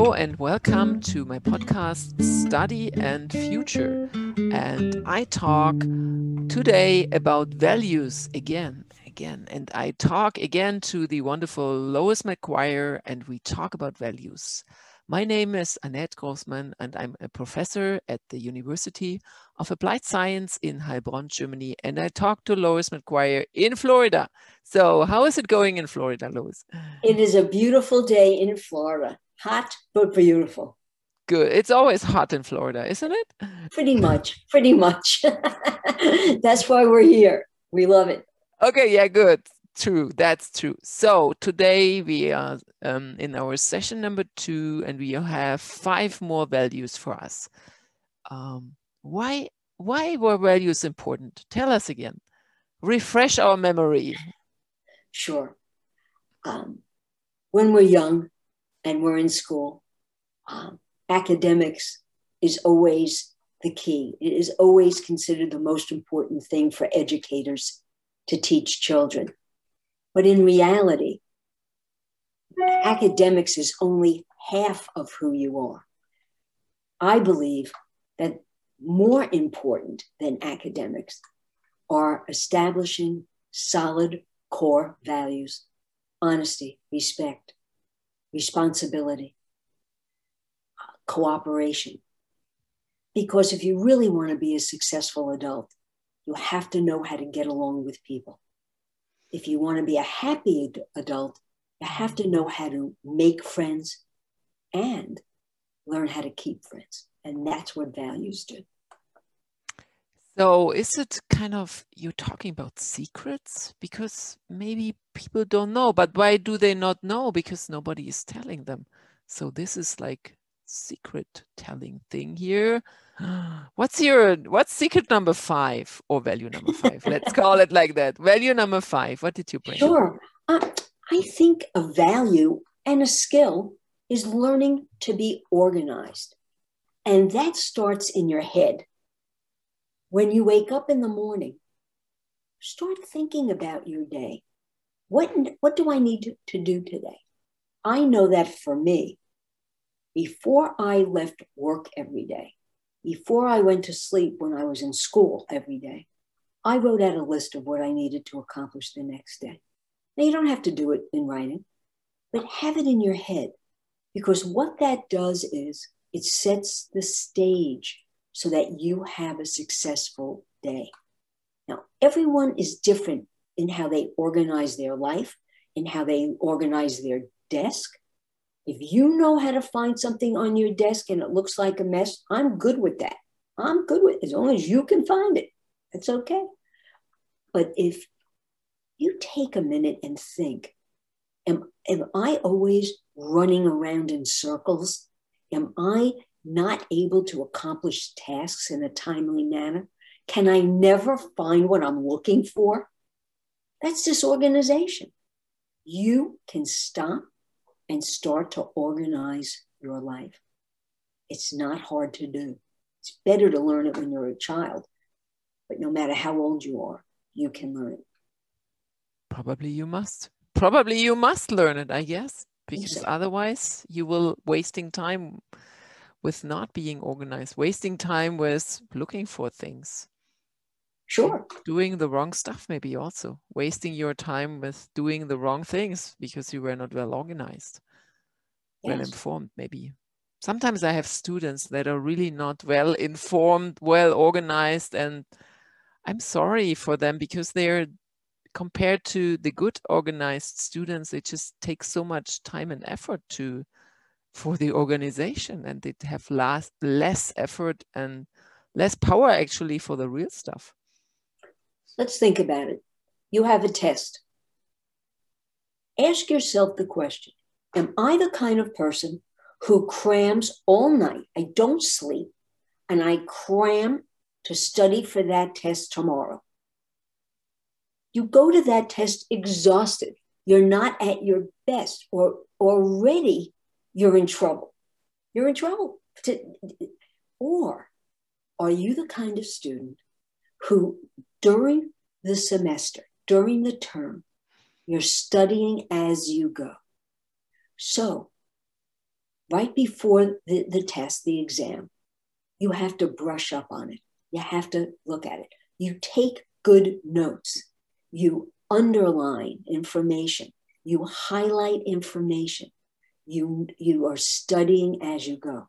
Hello and welcome to my podcast Study and Future. And I talk today about values again, again. And I talk again to the wonderful Lois McGuire and we talk about values. My name is Annette Grossman and I'm a professor at the University of Applied Science in Heilbronn, Germany. And I talk to Lois McGuire in Florida. So how is it going in Florida, Lois? It is a beautiful day in Florida. Hot, but beautiful. Good. It's always hot in Florida, isn't it? Pretty much. Pretty much. That's why we're here. We love it. Okay. Yeah, good. True. That's true. So today we are um, in our session number two, and we have five more values for us. Um, why, why were values important? Tell us again. Refresh our memory. Sure. Um, when we're young, and we're in school, um, academics is always the key. It is always considered the most important thing for educators to teach children. But in reality, academics is only half of who you are. I believe that more important than academics are establishing solid core values honesty, respect, responsibility, cooperation. Because if you really want to be a successful adult, you have to know how to get along with people. If you want to be a happy adult, you have to know how to make friends and learn how to keep friends. And that's what values do. So, is it kind of you're talking about secrets? Because maybe people don't know, but why do they not know? Because nobody is telling them. So, this is like secret telling thing here. What's your what's secret number five or value number five? Let's call it like that. Value number five. What did you bring? Sure. Uh, I think a value and a skill is learning to be organized. And that starts in your head. When you wake up in the morning, start thinking about your day. What, what do I need to, to do today? I know that for me, before I left work every day, before I went to sleep when I was in school every day, I wrote out a list of what I needed to accomplish the next day. Now, you don't have to do it in writing, but have it in your head because what that does is it sets the stage so that you have a successful day. Now, everyone is different in how they organize their life, in how they organize their desk. If you know how to find something on your desk and it looks like a mess, I'm good with that. I'm good with it as long as you can find it. That's okay. But if you take a minute and think, am, am I always running around in circles? Am I not able to accomplish tasks in a timely manner? Can I never find what I'm looking for? That's disorganization. You can stop and start to organize your life. It's not hard to do. It's better to learn it when you're a child, but no matter how old you are, you can learn it. Probably you must. Probably you must learn it, I guess, because otherwise you will wasting time with not being organized, wasting time with looking for things. Sure. Doing the wrong stuff, maybe also wasting your time with doing the wrong things because you were not well organized, yes. well informed, maybe. Sometimes I have students that are really not well informed, well organized, and I'm sorry for them because they're compared to the good organized students, it just takes so much time and effort to for the organization and they have last, less effort and less power actually for the real stuff. Let's think about it. You have a test. Ask yourself the question Am I the kind of person who crams all night? I don't sleep and I cram to study for that test tomorrow. You go to that test exhausted. You're not at your best or already you're in trouble. You're in trouble. Or are you the kind of student who, during the semester, during the term, you're studying as you go? So right before the, the test, the exam, you have to brush up on it. You have to look at it. You take good notes. You underline information. You highlight information. You, you are studying as you go.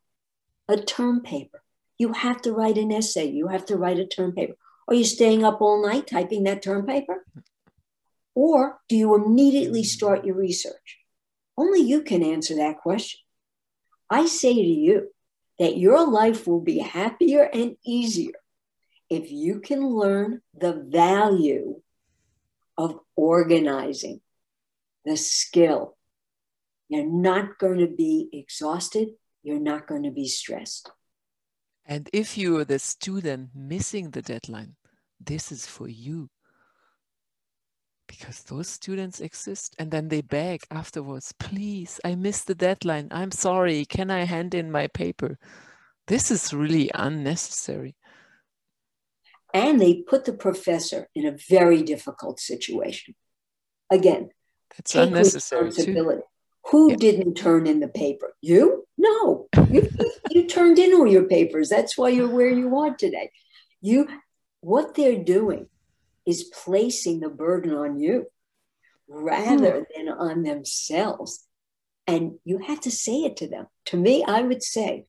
A term paper. You have to write an essay. You have to write a term paper. Are you staying up all night typing that term paper? Or do you immediately start your research? Only you can answer that question. I say to you that your life will be happier and easier if you can learn the value of organizing, the skill. You're not going to be exhausted. You're not going to be stressed. And if you're the student missing the deadline, this is for you. Because those students exist and then they beg afterwards please i missed the deadline. I'm sorry. Can i hand in my paper? This is really unnecessary. And they put the professor in a very difficult situation. Again that's unnecessary too. Who yeah. didn't turn in the paper you no you, you turned in all your papers that's why you're where you are today you what they're doing is placing the burden on you rather hmm. than on themselves. And you have to say it to them. To me, I would say,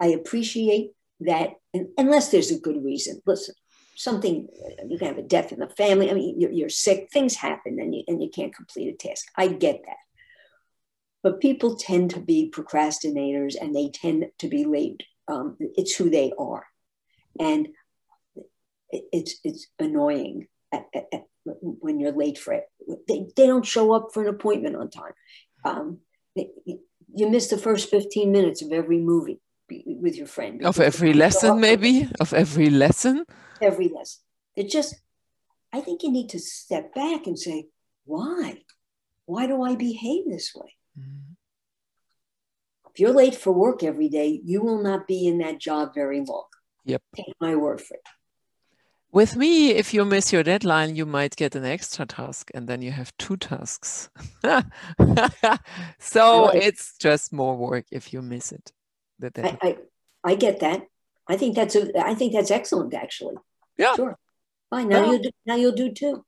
I appreciate that, unless there's a good reason. Listen, something, uh, you can have a death in the family. I mean, you're, you're sick, things happen, and you, and you can't complete a task. I get that. But people tend to be procrastinators and they tend to be late. Um, it's who they are. And it's it's annoying at, at, at, when you're late for it. They, they don't show up for an appointment on time. Um, they, you miss the first 15 minutes of every movie with your friend. Of every lesson, maybe? Of every lesson? Every lesson. It just, I think you need to step back and say, why? Why do I behave this way? Mm-hmm. If you're late for work every day, you will not be in that job very long. Yep. Take my word for it. With me, if you miss your deadline, you might get an extra task and then you have two tasks. so it's just more work if you miss it. The I, I, I, get that. I think that's a, I think that's excellent actually. Yeah. Sure. Fine. Now yeah. you do, now you'll do two.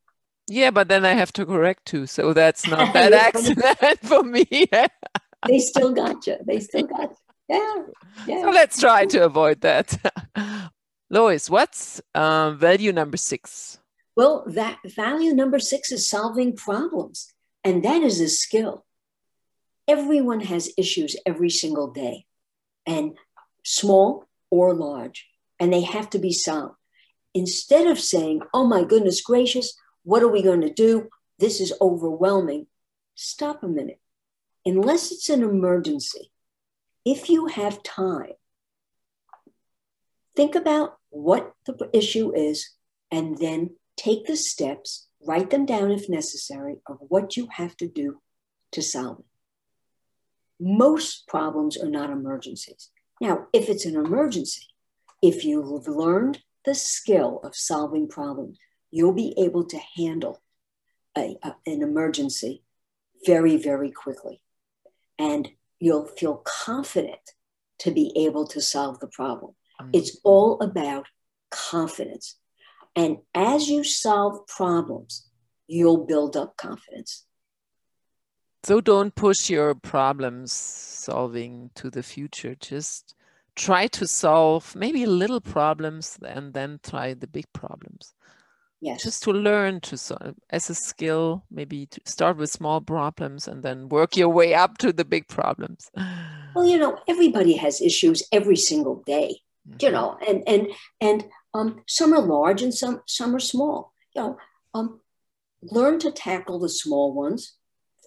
Yeah, but then I have to correct too. So that's not that accident for me. they still got you. They still got you. Yeah. yeah. So let's try to avoid that. Lois, what's uh, value number six? Well, that value number six is solving problems, and that is a skill. Everyone has issues every single day, and small or large, and they have to be solved. Instead of saying, oh my goodness gracious, what are we going to do? This is overwhelming. Stop a minute. Unless it's an emergency, if you have time, think about what the issue is, and then take the steps, write them down if necessary, of what you have to do to solve it. Most problems are not emergencies. Now, if it's an emergency, if you've learned the skill of solving problems, you'll be able to handle a, a, an emergency very, very quickly. And you'll feel confident to be able to solve the problem. Mm. It's all about confidence. And as you solve problems, you'll build up confidence. So don't push your problems solving to the future. Just try to solve maybe little problems and then try the big problems. Yes. Just to learn to solve as a skill, maybe to start with small problems and then work your way up to the big problems. Well, you know, everybody has issues every single day you know, and and and um, some are large and some some are small. You know, um, learn to tackle the small ones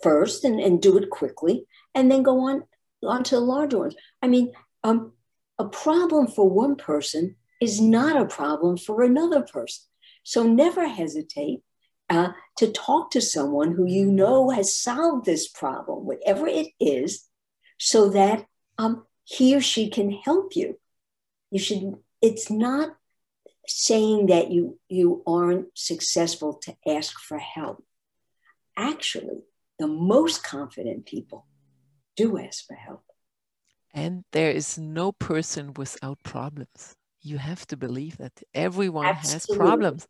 first and, and do it quickly, and then go on on to the larger ones. I mean, um, a problem for one person is not a problem for another person. So never hesitate uh, to talk to someone who you know has solved this problem, whatever it is, so that um, he or she can help you you should it's not saying that you you aren't successful to ask for help actually the most confident people do ask for help. And there is no person without problems. You have to believe that everyone Absolutely. has problems.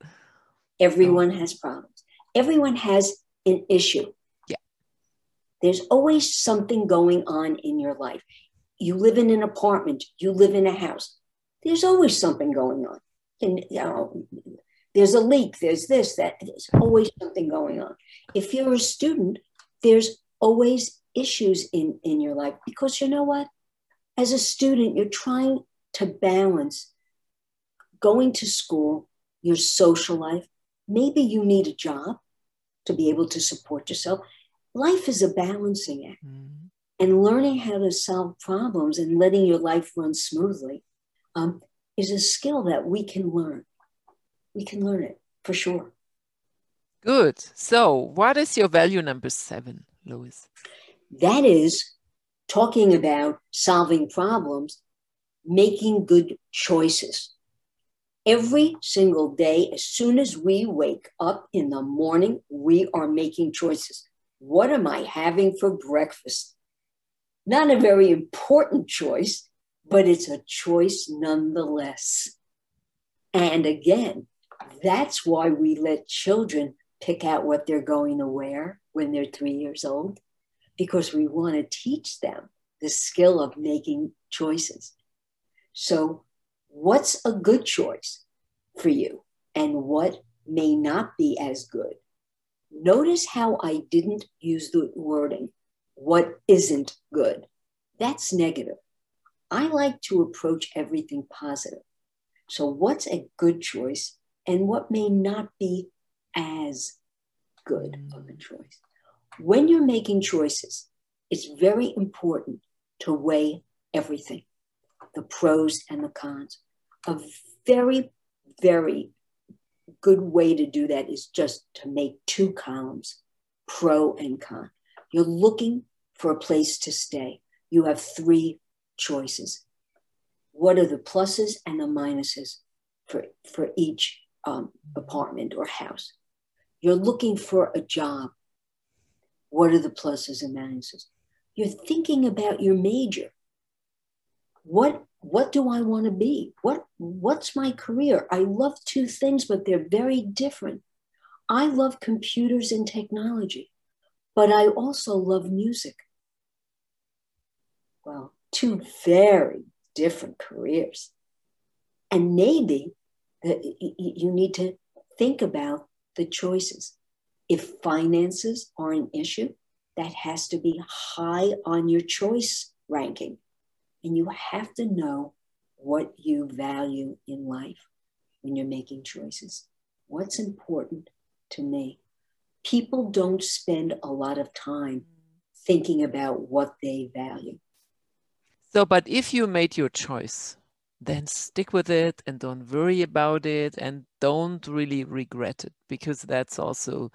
Everyone has problems. Everyone has an issue. Yeah. There's always something going on in your life. You live in an apartment, you live in a house. There's always something going on. And you know, there's a leak, there's this, that. There's always something going on. If you're a student, there's always issues in, in your life because you know what? As a student, you're trying to balance going to school, your social life. Maybe you need a job to be able to support yourself. Life is a balancing act. Mm-hmm. And learning how to solve problems and letting your life run smoothly um, is a skill that we can learn. We can learn it for sure. Good. So, what is your value number seven, Lois? That is talking about solving problems, making good choices. Every single day, as soon as we wake up in the morning, we are making choices. What am I having for breakfast? Not a very important choice, but it's a choice nonetheless. And again, that's why we let children pick out what they're going to wear when they're three years old, because we want to teach them the skill of making choices. So, what's a good choice for you and what may not be as good? Notice how I didn't use the wording, what isn't good. That's negative. I like to approach everything positive. So, what's a good choice and what may not be as good of a mm. choice? When you're making choices, it's very important to weigh everything the pros and the cons. A very, very good way to do that is just to make two columns pro and con. You're looking for a place to stay. You have three choices. What are the pluses and the minuses for, for each um, apartment or house? You're looking for a job. What are the pluses and minuses? You're thinking about your major. What what do I want to be? What what's my career? I love two things, but they're very different. I love computers and technology, but I also love music. Well, two very different careers. And maybe uh, you need to think about the choices. If finances are an issue, that has to be high on your choice ranking. And you have to know what you value in life when you're making choices. What's important to me? People don't spend a lot of time thinking about what they value. So, but if you made your choice, then stick with it and don't worry about it and don't really regret it because that's also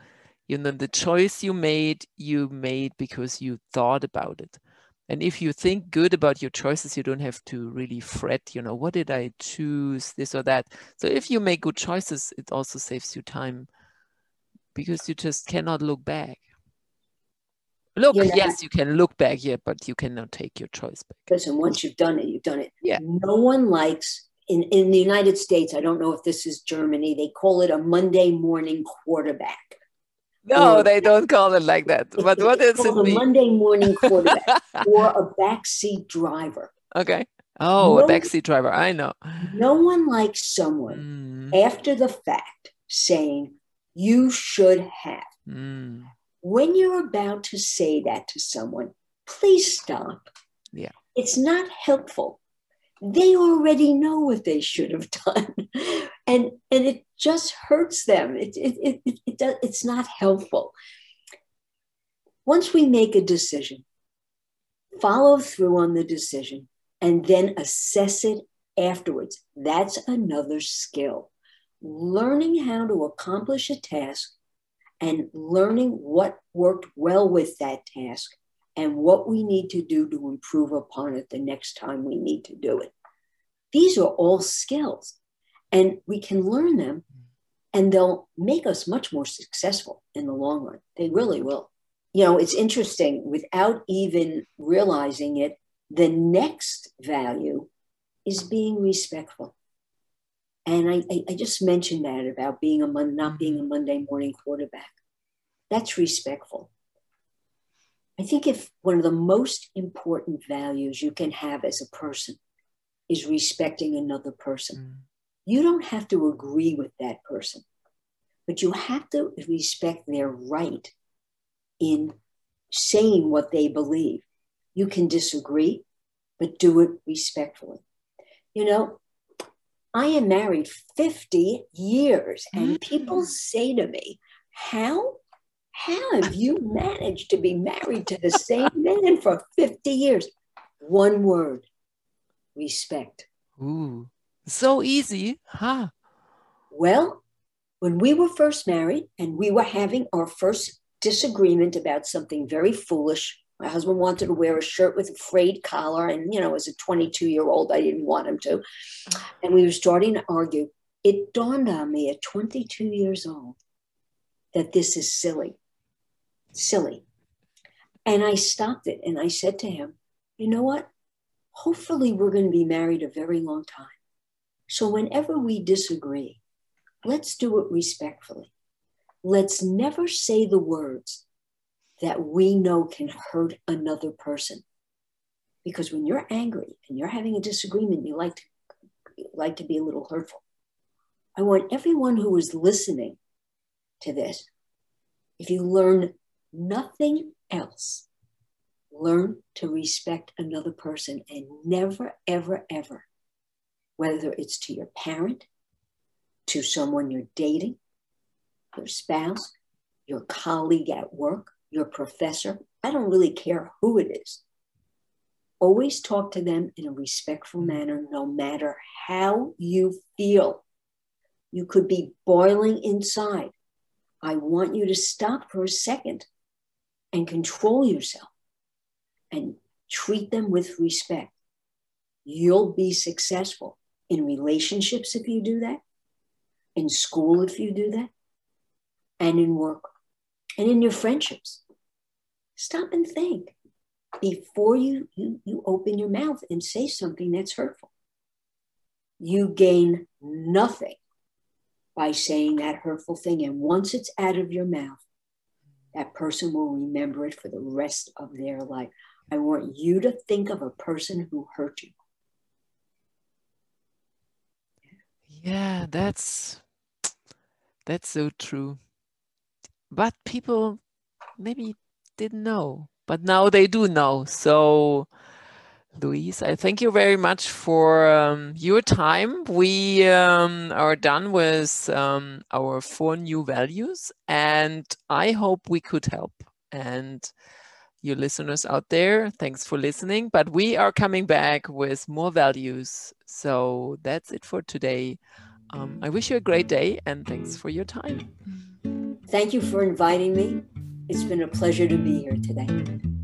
you know the choice you made you made because you thought about it and if you think good about your choices you don't have to really fret you know what did i choose? This or that. So if you make good choices it also saves you time because you just cannot look back. Look yes you can look back yeah but you cannot take your choice back. Listen once you've done it you've done it. Yeah. No one likes in, in the united states i don't know if this is germany they call it a monday morning quarterback no, they don't call it like that. But what is it? A Monday morning quarterback or a backseat driver. Okay. Oh, no, a backseat driver. I know. No one likes someone mm. after the fact saying, you should have. Mm. When you're about to say that to someone, please stop. Yeah. It's not helpful they already know what they should have done and and it just hurts them. It, it, it, it, it, it's not helpful. Once we make a decision follow through on the decision and then assess it afterwards that's another skill. Learning how to accomplish a task and learning what worked well with that task and what we need to do to improve upon it the next time we need to do it. These are all skills, and we can learn them, and they'll make us much more successful in the long run. They really will. you know, it's interesting without even realizing it, the next value is being respectful. And I, I, I just mentioned that about being a mon- not being a Monday morning quarterback. That's respectful. I think if one of the most important values you can have as a person is respecting another person, mm. You don't have to agree with that person, but you have to respect their right in saying what they believe. You can disagree, but do it respectfully. You know, I am married 50 years, and people mm. say to me, How how have you managed to be married to the same man for 50 years? One word respect. Ooh, so easy, huh? Well, when we were first married and we were having our first disagreement about something very foolish, my husband wanted to wear a shirt with a frayed collar. And, you know, as a 22 year old, I didn't want him to. And we were starting to argue. It dawned on me at 22 years old that this is silly silly. And I stopped it and I said to him, you know what? Hopefully, we're going to be married a very long time. So, whenever we disagree, let's do it respectfully. Let's never say the words that we know can hurt another person. Because when you're angry and you're having a disagreement, you like to, you like to be a little hurtful. I want everyone who is listening to this, if you learn nothing else, learn to respect another person and never, ever, ever, whether it's to your parent, to someone you're dating, your spouse, your colleague at work, your professor, I don't really care who it is. Always talk to them in a respectful manner, no matter how you feel. You could be boiling inside. I want you to stop for a second and control yourself and treat them with respect. You'll be successful in relationships if you do that, in school if you do that, and in work, and in your friendships. Stop and think before you, you, you open your mouth and say something that's hurtful. You gain nothing by saying that hurtful thing. And once it's out of your mouth, that person will remember it for the rest of their life. I want you to think of a person who hurt you. Yeah, that's that's so true. But people maybe didn't know, but now they do know. So Louise, I thank you very much for um, your time. We um, are done with um, our four new values, and I hope we could help. And you listeners out there, thanks for listening. But we are coming back with more values. So that's it for today. Um, I wish you a great day, and thanks for your time. Thank you for inviting me. It's been a pleasure to be here today.